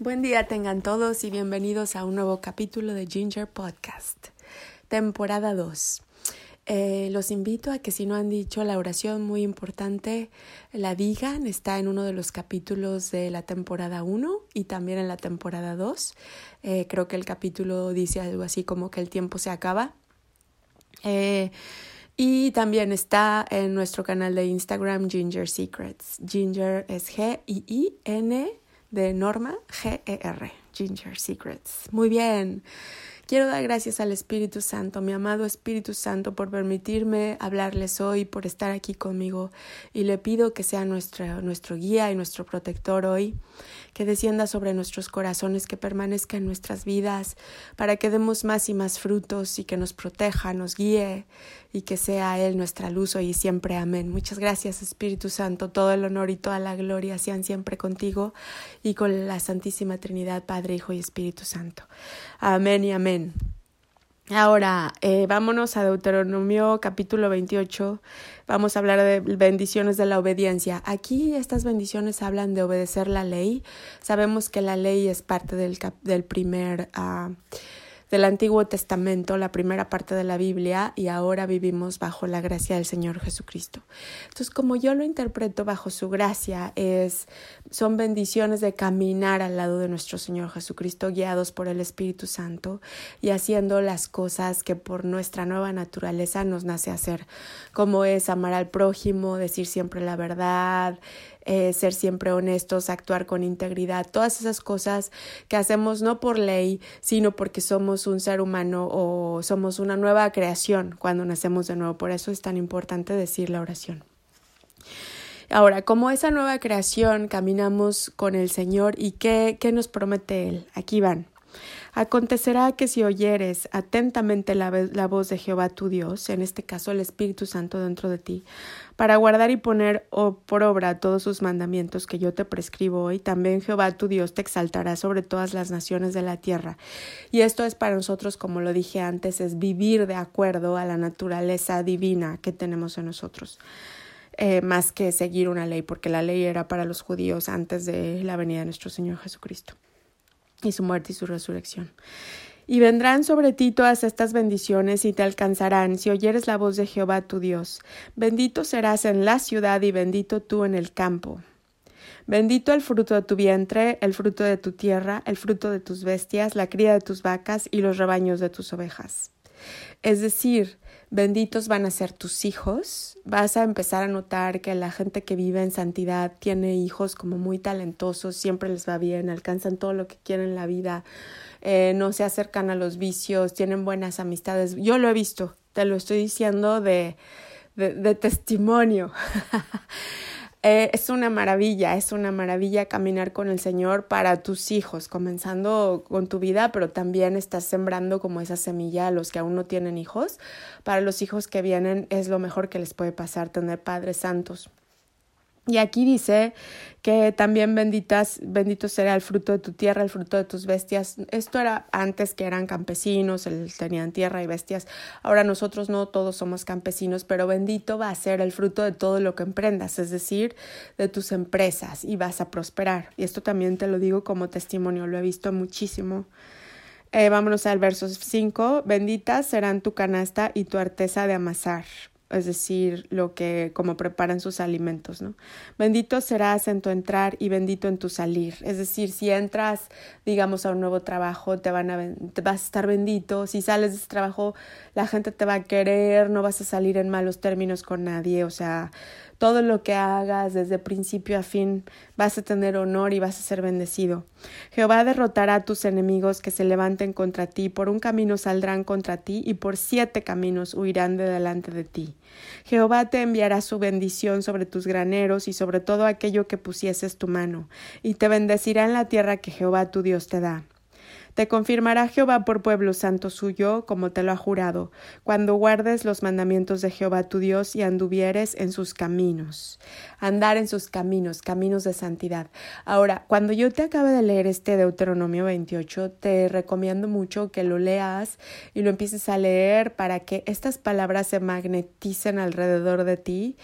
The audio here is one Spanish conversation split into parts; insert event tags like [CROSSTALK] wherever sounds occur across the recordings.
Buen día tengan todos y bienvenidos a un nuevo capítulo de Ginger Podcast, temporada 2. Eh, los invito a que si no han dicho la oración muy importante, la digan. Está en uno de los capítulos de la temporada 1 y también en la temporada 2. Eh, creo que el capítulo dice algo así como que el tiempo se acaba. Eh, y también está en nuestro canal de Instagram Ginger Secrets. Ginger es G-I-I-N de Norma G-E-R, Ginger Secrets. Muy bien. Quiero dar gracias al Espíritu Santo, mi amado Espíritu Santo, por permitirme hablarles hoy, por estar aquí conmigo. Y le pido que sea nuestro, nuestro guía y nuestro protector hoy, que descienda sobre nuestros corazones, que permanezca en nuestras vidas, para que demos más y más frutos y que nos proteja, nos guíe y que sea Él nuestra luz hoy y siempre. Amén. Muchas gracias, Espíritu Santo. Todo el honor y toda la gloria sean siempre contigo y con la Santísima Trinidad, Padre, Hijo y Espíritu Santo. Amén y amén. Ahora, eh, vámonos a Deuteronomio capítulo 28. Vamos a hablar de bendiciones de la obediencia. Aquí estas bendiciones hablan de obedecer la ley. Sabemos que la ley es parte del, del primer... Uh, del Antiguo Testamento, la primera parte de la Biblia, y ahora vivimos bajo la gracia del Señor Jesucristo. Entonces, como yo lo interpreto bajo su gracia, es, son bendiciones de caminar al lado de nuestro Señor Jesucristo, guiados por el Espíritu Santo y haciendo las cosas que por nuestra nueva naturaleza nos nace hacer, como es amar al prójimo, decir siempre la verdad, eh, ser siempre honestos, actuar con integridad, todas esas cosas que hacemos no por ley, sino porque somos un ser humano o somos una nueva creación cuando nacemos de nuevo. Por eso es tan importante decir la oración. Ahora, como esa nueva creación, caminamos con el Señor y qué, qué nos promete Él. Aquí van. Acontecerá que si oyeres atentamente la, voz de Jehová tu Dios, en este caso el Espíritu Santo dentro de ti, para guardar y poner por obra todos sus mandamientos que yo te prescribo hoy, también Jehová tu Dios te exaltará sobre todas las naciones de la tierra. Y esto es para nosotros, como lo dije antes, es vivir de acuerdo a la naturaleza divina que tenemos en nosotros. Eh, más que seguir una ley, porque la ley era para los judíos antes de la venida de nuestro Señor Jesucristo y su muerte y su resurrección. Y vendrán sobre ti todas estas bendiciones y te alcanzarán si oyeres la voz de Jehová tu Dios. Bendito serás en la ciudad y bendito tú en el campo. Bendito el fruto de tu vientre, el fruto de tu tierra, el fruto de tus bestias, la cría de tus vacas y los rebaños de tus ovejas. Es decir, benditos van a ser tus hijos. Vas a empezar a notar que la gente que vive en santidad tiene hijos como muy talentosos, siempre les va bien, alcanzan todo lo que quieren en la vida, eh, no se acercan a los vicios, tienen buenas amistades. Yo lo he visto, te lo estoy diciendo de, de, de testimonio. [LAUGHS] Eh, es una maravilla, es una maravilla caminar con el Señor para tus hijos, comenzando con tu vida, pero también estás sembrando como esa semilla a los que aún no tienen hijos. Para los hijos que vienen es lo mejor que les puede pasar tener padres santos. Y aquí dice que también benditas, bendito será el fruto de tu tierra, el fruto de tus bestias. Esto era antes que eran campesinos, tenían tierra y bestias. Ahora nosotros no todos somos campesinos, pero bendito va a ser el fruto de todo lo que emprendas, es decir, de tus empresas y vas a prosperar. Y esto también te lo digo como testimonio, lo he visto muchísimo. Eh, vámonos al verso 5. Benditas serán tu canasta y tu arteza de amasar es decir, lo que, como preparan sus alimentos, ¿no? Bendito serás en tu entrar y bendito en tu salir. Es decir, si entras, digamos, a un nuevo trabajo, te van a, te vas a estar bendito. Si sales de ese trabajo, la gente te va a querer, no vas a salir en malos términos con nadie. O sea, todo lo que hagas desde principio a fin vas a tener honor y vas a ser bendecido. Jehová derrotará a tus enemigos que se levanten contra ti, por un camino saldrán contra ti y por siete caminos huirán de delante de ti. Jehová te enviará su bendición sobre tus graneros y sobre todo aquello que pusieses tu mano, y te bendecirá en la tierra que Jehová tu Dios te da. Te confirmará Jehová por pueblo santo suyo, como te lo ha jurado, cuando guardes los mandamientos de Jehová tu Dios y anduvieres en sus caminos. Andar en sus caminos, caminos de santidad. Ahora, cuando yo te acabe de leer este Deuteronomio 28, te recomiendo mucho que lo leas y lo empieces a leer para que estas palabras se magneticen alrededor de ti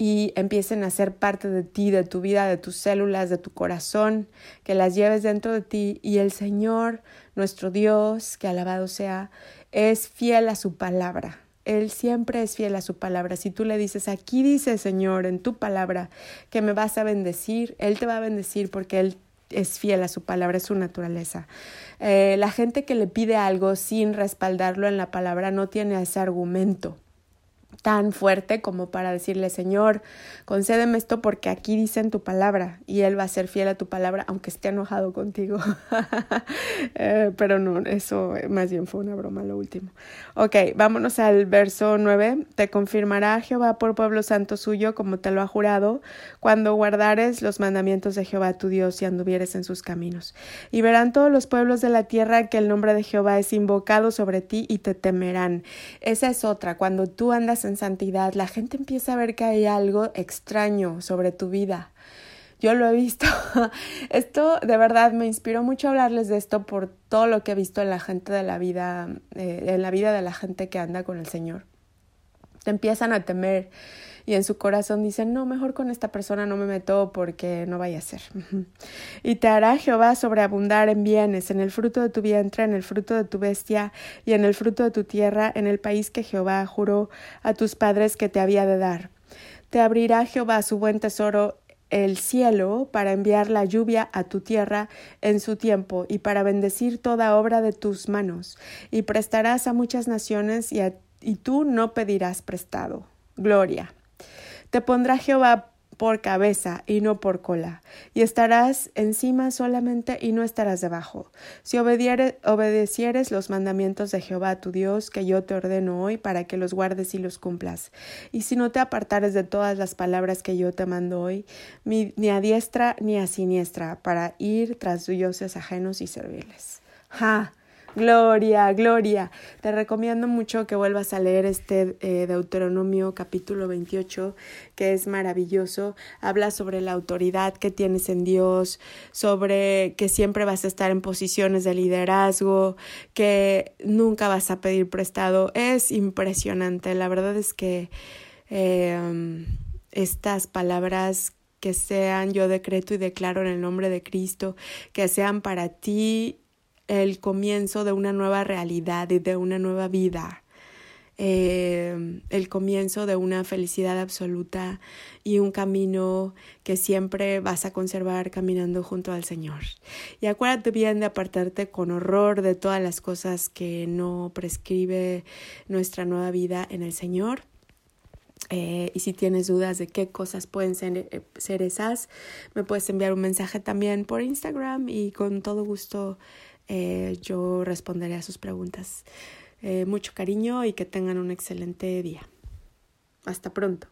y empiecen a ser parte de ti, de tu vida, de tus células, de tu corazón, que las lleves dentro de ti y el Señor, nuestro Dios, que alabado sea, es fiel a su palabra. Él siempre es fiel a su palabra. Si tú le dices, aquí dice Señor en tu palabra que me vas a bendecir, Él te va a bendecir porque Él es fiel a su palabra, es su naturaleza. Eh, la gente que le pide algo sin respaldarlo en la palabra no tiene ese argumento tan fuerte como para decirle, Señor, concédeme esto porque aquí dice en tu palabra y Él va a ser fiel a tu palabra aunque esté enojado contigo. [LAUGHS] Eh, pero no, eso más bien fue una broma lo último. Ok, vámonos al verso 9. Te confirmará Jehová por pueblo santo suyo como te lo ha jurado, cuando guardares los mandamientos de Jehová tu Dios y anduvieres en sus caminos. Y verán todos los pueblos de la tierra que el nombre de Jehová es invocado sobre ti y te temerán. Esa es otra, cuando tú andas en santidad, la gente empieza a ver que hay algo extraño sobre tu vida. Yo lo he visto. [LAUGHS] Esto de verdad me inspiró mucho hablarles de esto por todo lo que he visto en la gente de la vida, eh, en la vida de la gente que anda con el Señor. Te empiezan a temer y en su corazón dicen, no, mejor con esta persona no me meto porque no vaya a ser. [LAUGHS] y te hará Jehová sobreabundar en bienes, en el fruto de tu vientre, en el fruto de tu bestia y en el fruto de tu tierra, en el país que Jehová juró a tus padres que te había de dar. Te abrirá Jehová su buen tesoro el cielo para enviar la lluvia a tu tierra en su tiempo y para bendecir toda obra de tus manos, y prestarás a muchas naciones y, tú no pedirás prestado. Gloria. Te pondrá Jehová por cabeza y no por cola, y estarás encima solamente y no estarás debajo. Si obedecieres los mandamientos de Jehová tu Dios, que yo te ordeno hoy, para que los guardes y los cumplas. Y si no te apartares de todas las palabras que yo te mando hoy, ni a diestra ni a siniestra, para ir tras dioses ajenos y servirles. ¡Ja! Gloria, gloria. Te recomiendo mucho que vuelvas a leer este eh, Deuteronomio capítulo 28, que es maravilloso. Habla sobre la autoridad que tienes en Dios, sobre que siempre vas a estar en posiciones de liderazgo, que nunca vas a pedir prestado. Es impresionante. La verdad es que em, estas palabras que sean yo decreto y declaro en el nombre de Cristo, que sean para ti el comienzo de una nueva realidad y de una nueva vida. Eh, el comienzo de una felicidad absoluta y un camino que siempre vas a conservar caminando junto al Señor. Y acuérdate bien de apartarte con horror de todas las cosas que no prescribe nuestra nueva vida en el Señor. Eh, y si tienes dudas de qué cosas pueden ser, eh, ser esas, me puedes enviar un mensaje también por Instagram y con todo gusto eh, yo responderé a sus preguntas. Eh, mucho cariño y que tengan un excelente día. Hasta pronto.